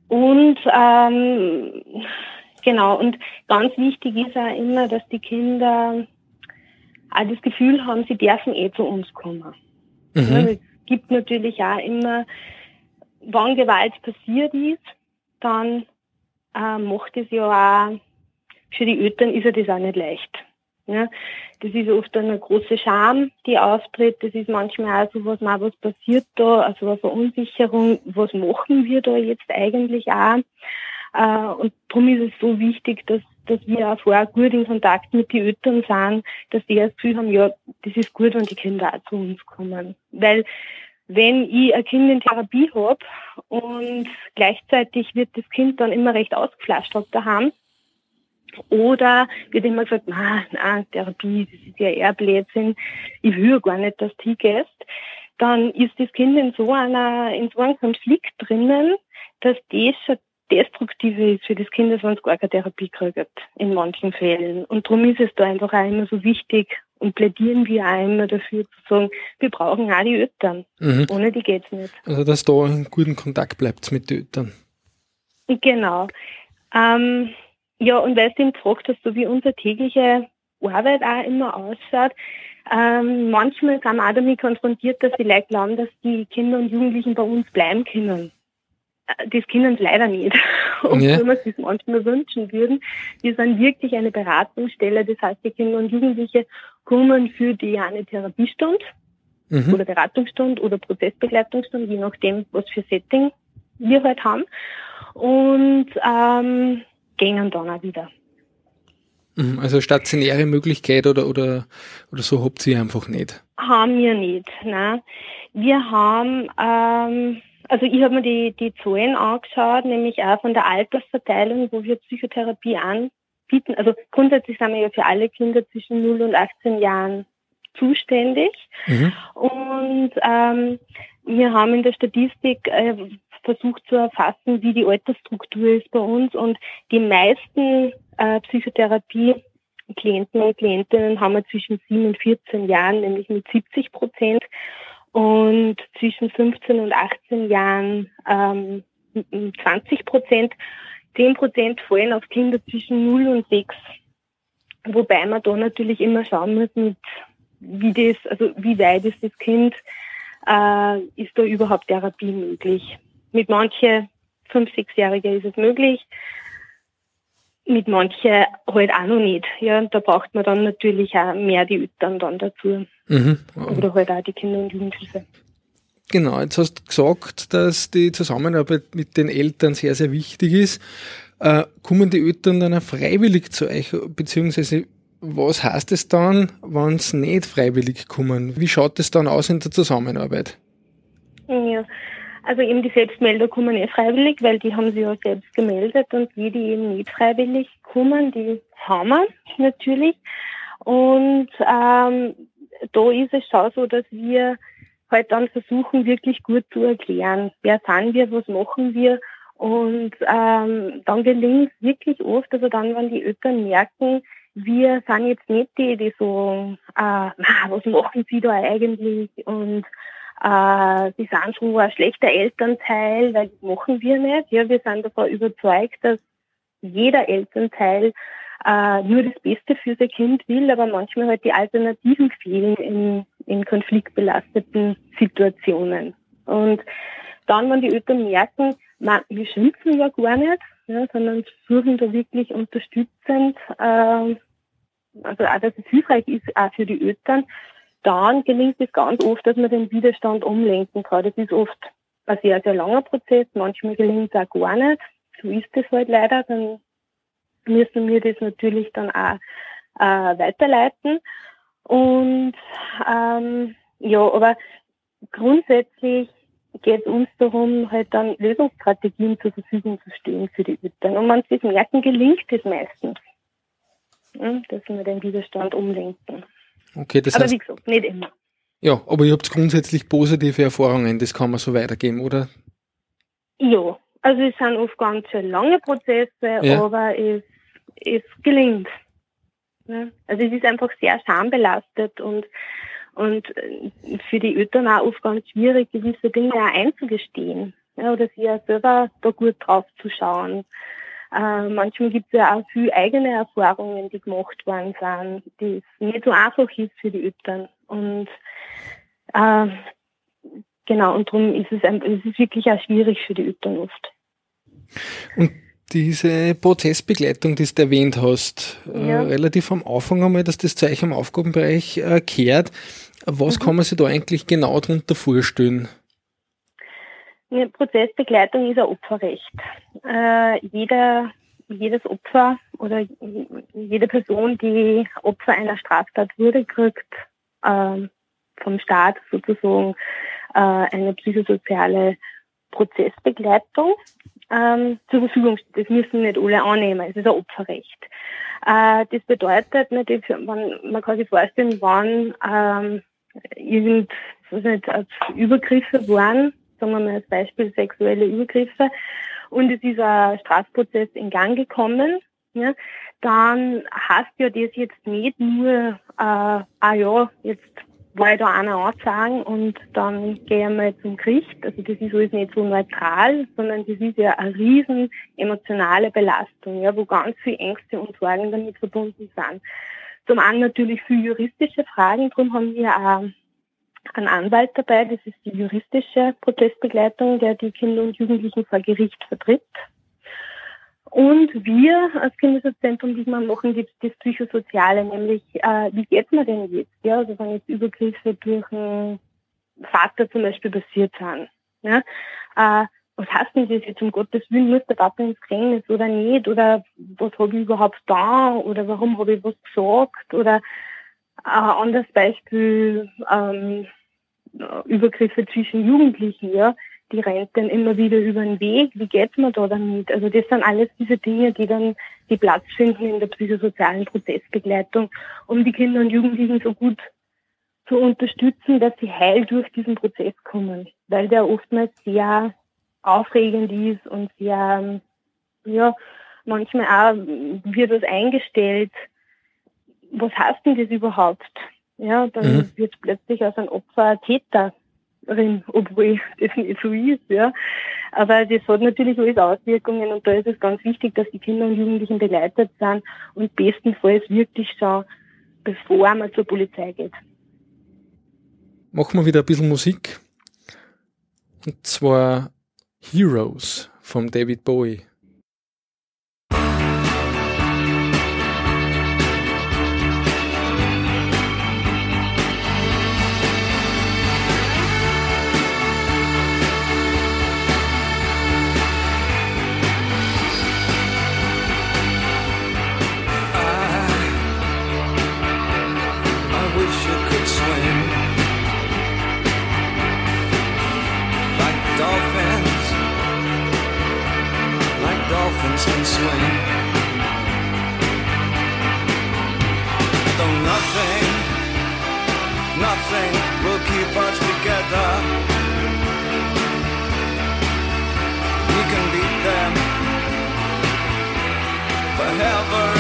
Und ähm, genau, und ganz wichtig ist auch immer, dass die Kinder auch das Gefühl haben, sie dürfen eh zu uns kommen. Mhm. Ja, es gibt natürlich auch immer, wann Gewalt passiert ist, dann äh, macht es ja auch, für die Eltern ist ja das auch nicht leicht. Ja, das ist oft eine große Scham, die auftritt. Das ist manchmal auch so, was was passiert da, also eine Verunsicherung, was machen wir da jetzt eigentlich auch. Äh, und darum ist es so wichtig, dass dass wir auch vorher gut in Kontakt mit den Eltern sind, dass die das Gefühl haben, ja, das ist gut, wenn die Kinder auch zu uns kommen. Weil wenn ich ein Kind in Therapie habe und gleichzeitig wird das Kind dann immer recht ausgeflasht daheim, oder wird immer gesagt, na, na, Therapie, das ist ja eher Blödsinn, ich will gar nicht, dass du gehst, dann ist das Kind in so einer, in so einem Konflikt drinnen, dass das schon Destruktive ist für das Kind, dass man gar keine Therapie kriegt, in manchen Fällen. Und darum ist es da einfach auch immer so wichtig und plädieren wir auch immer dafür zu sagen, wir brauchen auch die Eltern. Mhm. Ohne die geht's nicht. Also, dass da in guten Kontakt bleibt mit den Eltern. Genau. Ähm, ja, und weil du ihn gefragt hast, so wie unsere tägliche Arbeit auch immer ausschaut, ähm, manchmal sind wir auch damit konfrontiert, dass die Leute glauben, dass die Kinder und Jugendlichen bei uns bleiben können das können sie leider nicht, obwohl ja. wir es manchmal wünschen würden. Wir sind wirklich eine Beratungsstelle, das heißt, die Kinder und Jugendliche kommen für die eine Therapiestunde mhm. oder Beratungsstunde oder Prozessbegleitungsstunde, je nachdem, was für Setting wir halt haben und ähm, gehen dann auch wieder. Mhm, also stationäre Möglichkeit oder, oder, oder so habt ihr einfach nicht? Haben wir nicht. Nein. Wir haben ähm, also ich habe mir die, die Zahlen angeschaut, nämlich auch von der Altersverteilung, wo wir Psychotherapie anbieten. Also grundsätzlich sind wir ja für alle Kinder zwischen 0 und 18 Jahren zuständig. Mhm. Und ähm, wir haben in der Statistik äh, versucht zu erfassen, wie die Altersstruktur ist bei uns. Und die meisten äh, Psychotherapie Klienten und Klientinnen haben wir zwischen 7 und 14 Jahren, nämlich mit 70 Prozent und zwischen 15 und 18 Jahren ähm, 20 Prozent. 10 Prozent fallen auf Kinder zwischen 0 und 6. Wobei man da natürlich immer schauen muss, mit, wie das, also wie weit ist das Kind, äh, ist da überhaupt Therapie möglich. Mit manchen 5-, 6-Jährigen ist es möglich, mit manchen halt auch noch nicht. Ja, da braucht man dann natürlich auch mehr die Eltern dann dazu. Mhm. Oder halt auch die Kinder- und Jugendhilfe. Genau, jetzt hast du gesagt, dass die Zusammenarbeit mit den Eltern sehr, sehr wichtig ist. Äh, kommen die Eltern dann auch freiwillig zu euch, beziehungsweise was heißt es dann, wenn sie nicht freiwillig kommen? Wie schaut es dann aus in der Zusammenarbeit? Ja, also eben die Selbstmelder kommen eh freiwillig, weil die haben sich ja selbst gemeldet und die, die eben nicht freiwillig kommen, die haben wir natürlich. Und ähm, da ist es schon so, dass wir halt dann versuchen, wirklich gut zu erklären, wer sind wir, was machen wir. Und ähm, dann gelingt es wirklich oft, also dann, wenn die Eltern merken, wir sind jetzt nicht die, die so, äh, was machen sie da eigentlich und äh, sie sind schon ein schlechter Elternteil, weil das machen wir nicht. Ja, wir sind davon überzeugt, dass jeder Elternteil äh, nur das Beste für sein Kind will, aber manchmal halt die Alternativen fehlen in, in konfliktbelasteten Situationen. Und dann, wenn die Eltern merken, man, wir schimpfen ja gar nicht, ja, sondern versuchen da wirklich unterstützend, äh, also auch, dass es hilfreich ist, auch für die Eltern, dann gelingt es ganz oft, dass man den Widerstand umlenken kann. Das ist oft ein sehr, sehr langer Prozess. Manchmal gelingt es auch gar nicht. So ist es halt leider. Dann müssen wir das natürlich dann auch äh, weiterleiten. Und ähm, ja, aber grundsätzlich geht es uns darum, halt dann Lösungsstrategien zur Verfügung zu stellen für die Eltern. Und man sich merken, gelingt es meistens, ja, dass wir den Widerstand umlenken. Okay, das aber heißt, wie gesagt, nicht immer. ja, aber ihr habt grundsätzlich positive Erfahrungen, das kann man so weitergeben, oder? Ja, also es sind oft ganz schön lange Prozesse, Ja. aber es, es gelingt. Ja. Also es ist einfach sehr schambelastet und und äh, für die Eltern auch oft ganz schwierig, gewisse Dinge auch einzugestehen. Ja, oder sich ja selber da gut drauf zu schauen. Äh, manchmal gibt es ja auch viel eigene Erfahrungen, die gemacht worden sind, die es nicht so einfach ist für die Eltern. Und äh, genau, und darum ist es, ein, es ist wirklich auch schwierig für die Eltern oft. Und diese Prozessbegleitung, die du erwähnt hast, Ja. äh, relativ am Anfang einmal, dass das Zeichen im Aufgabenbereich äh, kehrt. Was Mhm. kann man sich da eigentlich genau darunter vorstellen? Prozessbegleitung ist ein Opferrecht. Äh, jeder, jedes Opfer oder jede Person, die Opfer einer Straftat wurde, kriegt ähm, vom Staat sozusagen äh, eine psychosoziale Prozessbegleitung ähm, zur Verfügung steht. Das müssen nicht alle annehmen. Es ist ein Opferrecht. Äh, das bedeutet natürlich, man, man kann sich vorstellen, wann ähm, irgend, nicht, äh, Übergriffe waren, sagen wir mal als Beispiel sexuelle Übergriffe, und es ist ein Strafprozess in Gang gekommen, ja, dann heißt ja das jetzt nicht nur, äh, ah ja, jetzt war ich da einer anzeigen und dann gehe ich mal zum Gericht. Also das ist alles nicht so neutral, sondern das ist ja eine riesen emotionale Belastung, ja, wo ganz viele Ängste und Sorgen damit verbunden sind. Zum einen natürlich viele juristische Fragen, darum haben wir auch einen Anwalt dabei, das ist die juristische Prozessbegleitung, der die Kinder und Jugendlichen vor Gericht vertritt. Und wir als Kinderschutzzentrum, die wir machen, gibt es das Psychosoziale, nämlich äh, wie geht man denn jetzt? Ja, also wenn jetzt Übergriffe durch einen Vater zum Beispiel passiert sind. Ja, äh, was heißt denn das jetzt um Gottes Willen, muss der Papa ins Gefängnis oder nicht? Oder was habe ich überhaupt da? Oder warum habe ich was gesagt? Oder ein anderes Beispiel, ähm, Übergriffe zwischen Jugendlichen, ja, die rennt dann immer wieder über den Weg, wie geht man da damit? Also das sind alles diese Dinge, die dann die Platz finden in der psychosozialen Prozessbegleitung, um die Kinder und Jugendlichen so gut zu unterstützen, dass sie heil durch diesen Prozess kommen, weil der oftmals sehr aufregend ist und sehr, ja, manchmal auch wird was eingestellt. Was heißt denn das überhaupt? Ja, dann Mhm. wird plötzlich aus einem Opfer ein Täterin, obwohl das nicht so ist, ja. Aber das hat natürlich alles Auswirkungen und da ist es ganz wichtig, dass die Kinder und Jugendlichen begleitet sind und bestenfalls wirklich schon, bevor man zur Polizei geht. Machen wir wieder ein bisschen Musik. Und zwar Heroes von David Bowie. Nothing will keep us together. We can beat them forever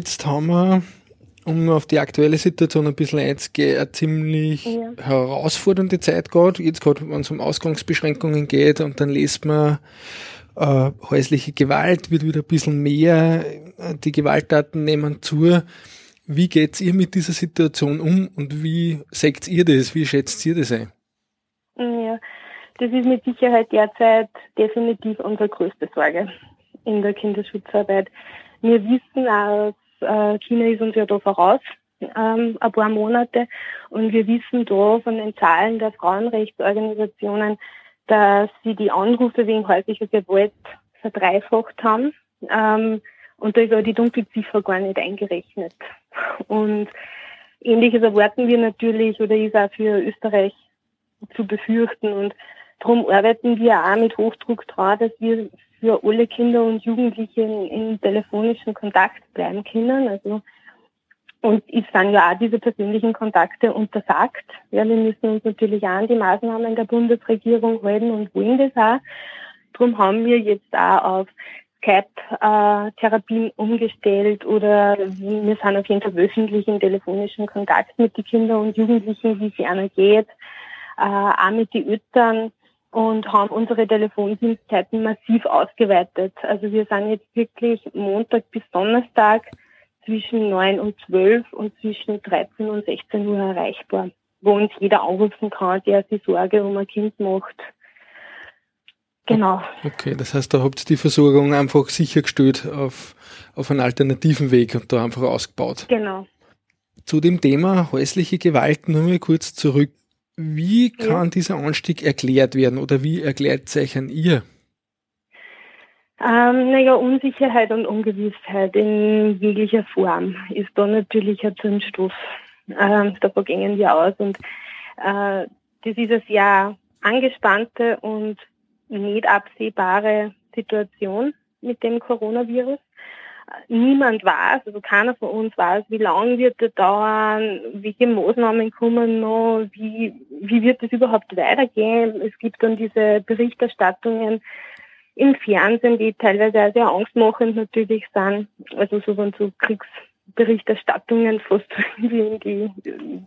Jetzt haben wir, um auf die aktuelle Situation ein bisschen einzugehen, eine ziemlich Ja. herausfordernde Zeit gerade. Jetzt gerade, wenn es um Ausgangsbeschränkungen geht und dann liest man, äh, häusliche Gewalt wird wieder ein bisschen mehr, die Gewalttaten nehmen zu. Wie geht's ihr mit dieser Situation um und wie seht ihr das? Wie schätzt ihr das ein? Ja, das ist mit Sicherheit derzeit definitiv unsere größte Sorge in der Kinderschutzarbeit. Wir wissen auch, äh, China ist uns ja da voraus, ähm, ein paar Monate, und wir wissen da von den Zahlen der Frauenrechtsorganisationen, dass sie die Anrufe wegen häuslicher Gewalt verdreifacht haben. Ähm, und da ist auch die Dunkelziffer gar nicht eingerechnet. Und ähnliches erwarten wir natürlich oder ist auch für Österreich zu befürchten. Und darum arbeiten wir auch mit Hochdruck dran, dass wir für alle Kinder und Jugendliche in, telefonischen Kontakt bleiben können. Also und es sind ja auch diese persönlichen Kontakte untersagt. Ja, wir müssen uns natürlich auch an die Maßnahmen der Bundesregierung halten und wollen das auch. Darum haben wir jetzt auch auf Skype-Therapien umgestellt oder wir sind auf jeden Fall wöchentlich in telefonischen Kontakt mit den Kindern und Jugendlichen, wie es ihnen geht, äh, auch mit den Eltern und haben unsere Telefondienstzeiten massiv ausgeweitet. Also wir sind jetzt wirklich Montag bis Donnerstag zwischen 9 und 12 und zwischen 13 und 16 Uhr erreichbar, wo uns jeder anrufen kann, der sich Sorge um ein Kind macht. Genau. Okay, das heißt, da habt ihr die Versorgung einfach sichergestellt auf, auf einen alternativen Weg und da einfach ausgebaut. Genau. Zu dem Thema häusliche Gewalt nur mal kurz zurück. Wie kann Ja. dieser Anstieg erklärt werden oder wie erklärt sich an ihr? Ähm, naja, Unsicherheit und Ungewissheit in jeglicher Form ist da natürlich ein Zündstoff. Ähm, davon gehen wir aus. Und äh, das ist eine sehr angespannte und nicht absehbare Situation mit dem Coronavirus. Niemand weiß, also keiner von uns weiß, wie lange wird das dauern, welche Maßnahmen kommen noch, wie, wie wird es überhaupt weitergehen. Es gibt dann diese Berichterstattungen, im Fernsehen, die teilweise auch sehr angstmachend natürlich sind. Also so von so Kriegsberichterstattungen fast wie in die,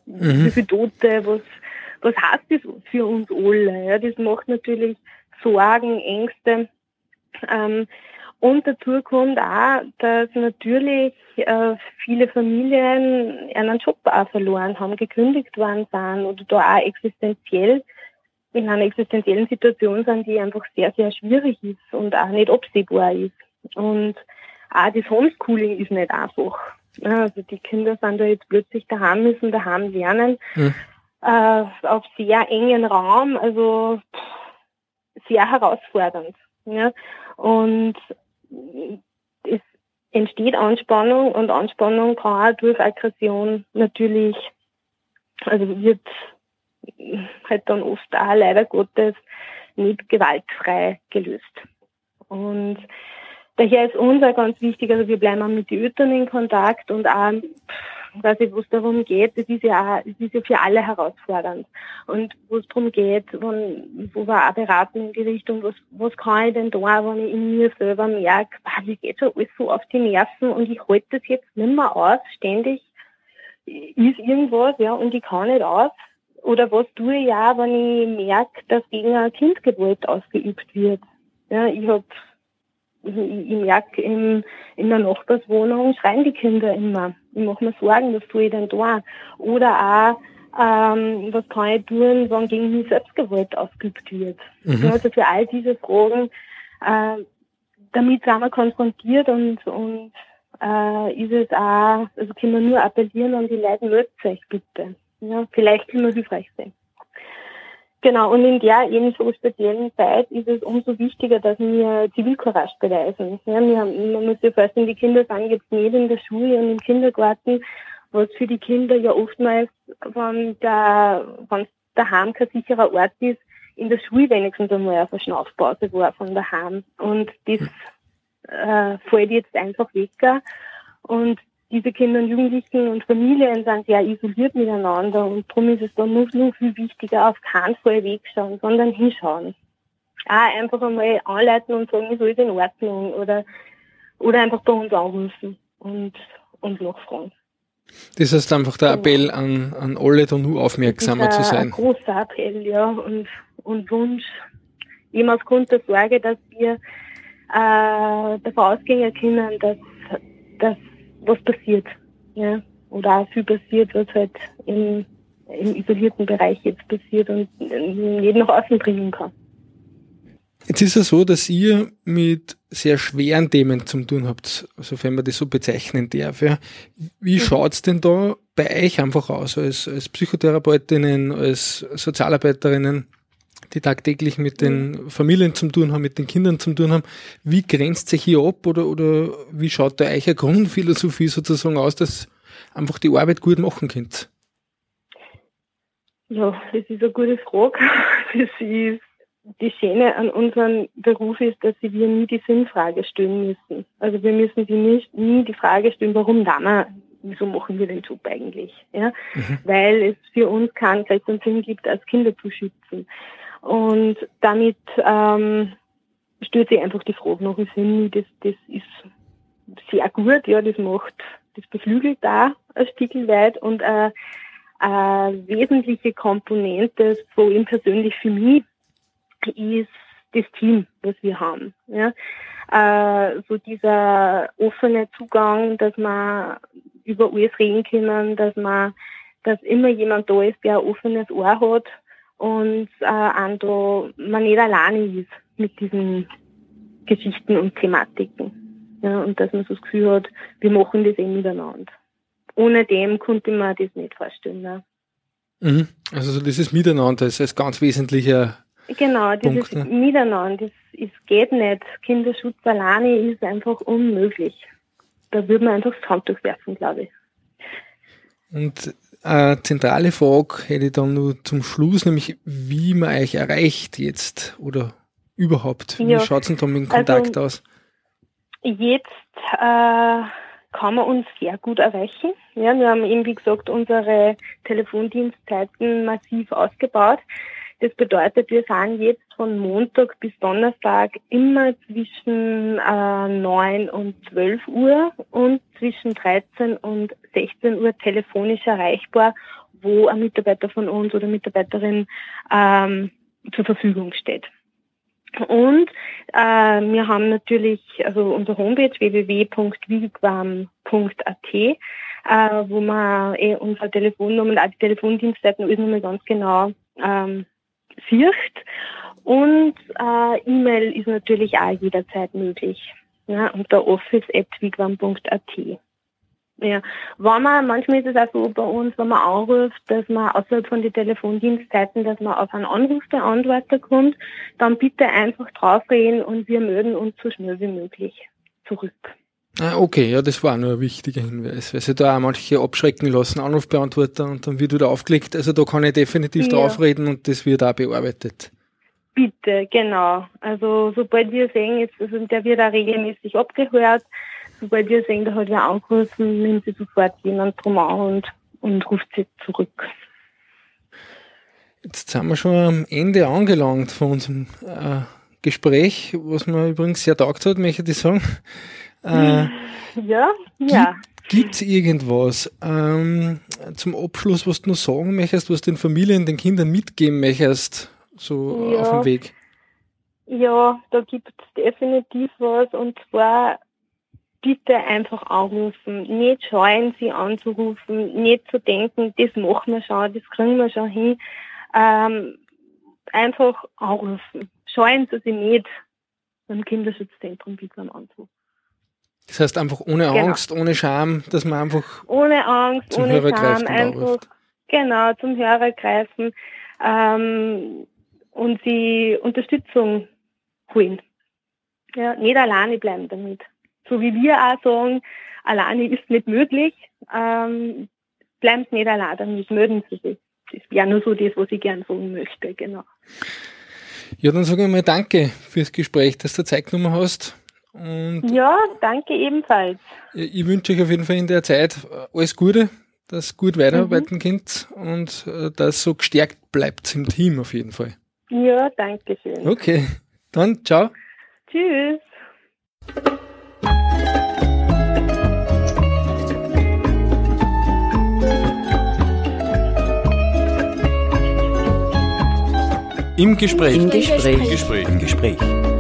Mhm. wie viele Tote, was, was heißt das für uns alle? Ja, das macht natürlich Sorgen, Ängste. Ähm, und dazu kommt auch, dass natürlich äh, viele Familien einen Job auch verloren haben, gekündigt worden sind oder da auch existenziell in einer existenziellen Situation sind, die einfach sehr, sehr schwierig ist und auch nicht absehbar ist. Und auch das Homeschooling ist nicht einfach. Ja, Also die Kinder sind da jetzt plötzlich daheim, müssen daheim lernen, Hm. äh, auf sehr engen Raum, also pff, sehr herausfordernd. Ja. Und es entsteht Anspannung und Anspannung kann auch durch Aggression natürlich, also wird halt dann oft auch leider Gottes nicht gewaltfrei gelöst. Und daher ist uns auch ganz wichtig, also wir bleiben auch mit den Eltern in Kontakt und auch, ich, wo es darum geht, es ist ja auch, es ist ja für alle herausfordernd. Und wo es darum geht, wenn, wo wir auch beraten in die Richtung, was, was kann ich denn da, wenn ich in mir selber merke, ah, mir geht schon alles so auf die Nerven und ich halte das jetzt nicht mehr aus, ständig ist irgendwas, ja, und ich kann nicht aus. Oder was tue ich ja, wenn ich merke, dass gegen ein Kind Gewalt ausgeübt wird. Ja, ich hab, ich, ich merke in, in der Nachbarswohnung schreien die Kinder immer. Ich mache mir Sorgen, was tue ich denn da? Oder auch, ähm, was kann ich tun, wenn gegen mich Selbstgewalt ausgeübt wird? Mhm. Also für all diese Fragen, äh, damit sind wir konfrontiert und, und äh, ist es auch, also können wir nur appellieren an die Leute, meldet euch bitte. Ja, vielleicht können wir hilfreich sein. Genau, und in der eben so speziellen Zeit ist es umso wichtiger, dass wir Zivilcourage beweisen. Ja, wir haben, man muss sich vorstellen, die Kinder sind jetzt nicht in der Schule und im Kindergarten, was für die Kinder ja oftmals, wenn der, wenn daheim kein sicherer Ort ist, in der Schule wenigstens einmal eine Verschnaufpause war von daheim. Und das äh, fällt jetzt einfach weg. Und diese Kinder und Jugendlichen und Familien sind sehr isoliert miteinander und darum ist es dann noch, noch viel wichtiger, auf keinen Fall wegschauen, sondern hinschauen. Auch einfach einmal anleiten und sagen, ist alles in Ordnung oder, oder einfach bei uns anrufen und, und nachfragen. Das heißt einfach der Appell an, an alle, da nur aufmerksamer zu ist ein, sein. großer Appell, ja, und, und Wunsch, eben aufgrund der Sorge, dass wir äh, davon ausgehen können, dass, dass was passiert, ja, oder auch viel passiert, was halt im, im isolierten Bereich jetzt passiert und nicht nach außen bringen kann. Jetzt ist es so, dass ihr mit sehr schweren Themen zu tun habt, sofern man das so bezeichnen darf. Ja. Wie schaut's denn da bei euch einfach aus, als, als Psychotherapeutinnen, als Sozialarbeiterinnen, die tagtäglich mit den Familien zu tun haben, mit den Kindern zu tun haben? Wie grenzt sich hier ab oder, oder wie schaut da eure Grundphilosophie sozusagen aus, dass einfach die Arbeit gut machen könnt? Ja, das ist eine gute Frage. Das ist die Schöne an unserem Beruf ist, dass wir nie die Sinnfrage stellen müssen. Also wir müssen sie nicht, nie die Frage stellen, warum da wir, wieso machen wir den Job eigentlich? Ja? Weil es für uns keinen größeren Sinn gibt, als Kinder zu schützen. Und damit ähm, stellt sich einfach die Frage nach, ich finde, das, das ist sehr gut, ja, das macht, das beflügelt da ein Stück weit und äh, eine wesentliche Komponente, vor allem persönlich für mich, ist das Team, was wir haben. Ja. Äh, so dieser offene Zugang, dass man über alles reden können, dass man, dass immer jemand da ist, der ein offenes Ohr hat und äh, da man nicht alleine ist mit diesen Geschichten und Thematiken. Ja, und dass man so das Gefühl hat, wir machen das eh miteinander. Ohne dem konnte man das nicht vorstellen. Ne? Mhm. Also so dieses Miteinander ist als ganz wesentlicher Genau, dieses Punkt, ne? Miteinander, das ist, geht nicht. Kinderschutz alleine ist einfach unmöglich. Da würde man einfach das Handtuch werfen, glaube ich. Und eine zentrale Frage hätte ich dann nur zum Schluss, nämlich wie man euch erreicht jetzt oder überhaupt. Wie Ja, schaut's denn da mit dem also- Kontakt aus? Jetzt äh, kann man uns sehr gut erreichen. Ja, wir haben eben, wie gesagt, unsere Telefondienstzeiten massiv ausgebaut. Das bedeutet, wir sind jetzt von Montag bis Donnerstag immer zwischen äh, 9 und 12 Uhr und zwischen 13 und 16 Uhr telefonisch erreichbar, wo ein Mitarbeiter von uns oder Mitarbeiterin ähm, zur Verfügung steht. Und äh, wir haben natürlich also unsere Homepage www.wigwam.at, äh, wo man eh unsere Telefonnummer und auch die Telefondienstzeiten alles nochmal ganz genau ähm, sieht. Und äh, E-Mail ist natürlich auch jederzeit möglich. Ja, unter office.wigwam.at. Ja, wenn man, manchmal ist es auch so bei uns, wenn man anruft, dass man außerhalb von den Telefondienstzeiten, dass man auf einen Anrufbeantworter kommt, dann bitte einfach draufreden und wir melden uns so schnell wie möglich zurück. Ah, okay, ja, das war nur ein wichtiger Hinweis, weil sie da auch manche abschrecken lassen, Anrufbeantworter und dann wird wieder aufgelegt. Also da kann ich definitiv Ja. draufreden und das wird auch bearbeitet. Bitte, genau. Also sobald wir sehen, jetzt, also der wird auch regelmäßig abgehört, sobald wir sehen, da hat wer angerufen, nimmt sie sofort jemand drum an und, und ruft sie zurück. Jetzt sind wir schon am Ende angelangt von unserem äh, Gespräch, was mir übrigens sehr taugt hat, möchte ich sagen. Äh, Ja, ja. Gibt es irgendwas ähm, zum Abschluss, was du noch sagen möchtest, was den Familien, den Kindern mitgeben möchtest, so Ja. auf dem Weg? Ja, da gibt es definitiv was und zwar bitte einfach anrufen. Nicht scheuen, sie anzurufen, nicht zu denken, das machen wir schon, das kriegen wir schon hin. Ähm, einfach anrufen. Scheuen Sie sich nicht beim Kinderschutzzentrum Bigwam anzurufen. Das heißt einfach ohne Genau. Angst, ohne Scham, dass man einfach Ohne Angst, Zum ohne Hörer Scham, einfach genau zum Hörer greifen ähm, und sie Unterstützung holen. Ja, nicht alleine bleiben damit. So wie wir auch sagen, alleine ist nicht möglich, ähm, bleiben Sie nicht allein damit, melden Sie sich. Das wäre nur so das, was ich gern sagen möchte, genau. Ja, dann sage ich mal Danke fürs Gespräch, dass du Zeit genommen hast. Und ja, danke ebenfalls. Ich wünsche euch auf jeden Fall in der Zeit äh, alles Gute, dass ihr gut weiterarbeiten mhm. könnt und äh, dass ihr so gestärkt bleibt im Team auf jeden Fall. Ja, danke schön. Okay, dann ciao. Tschüss. Im Gespräch. Im Gespräch. Im Gespräch. Im Gespräch. Im Gespräch.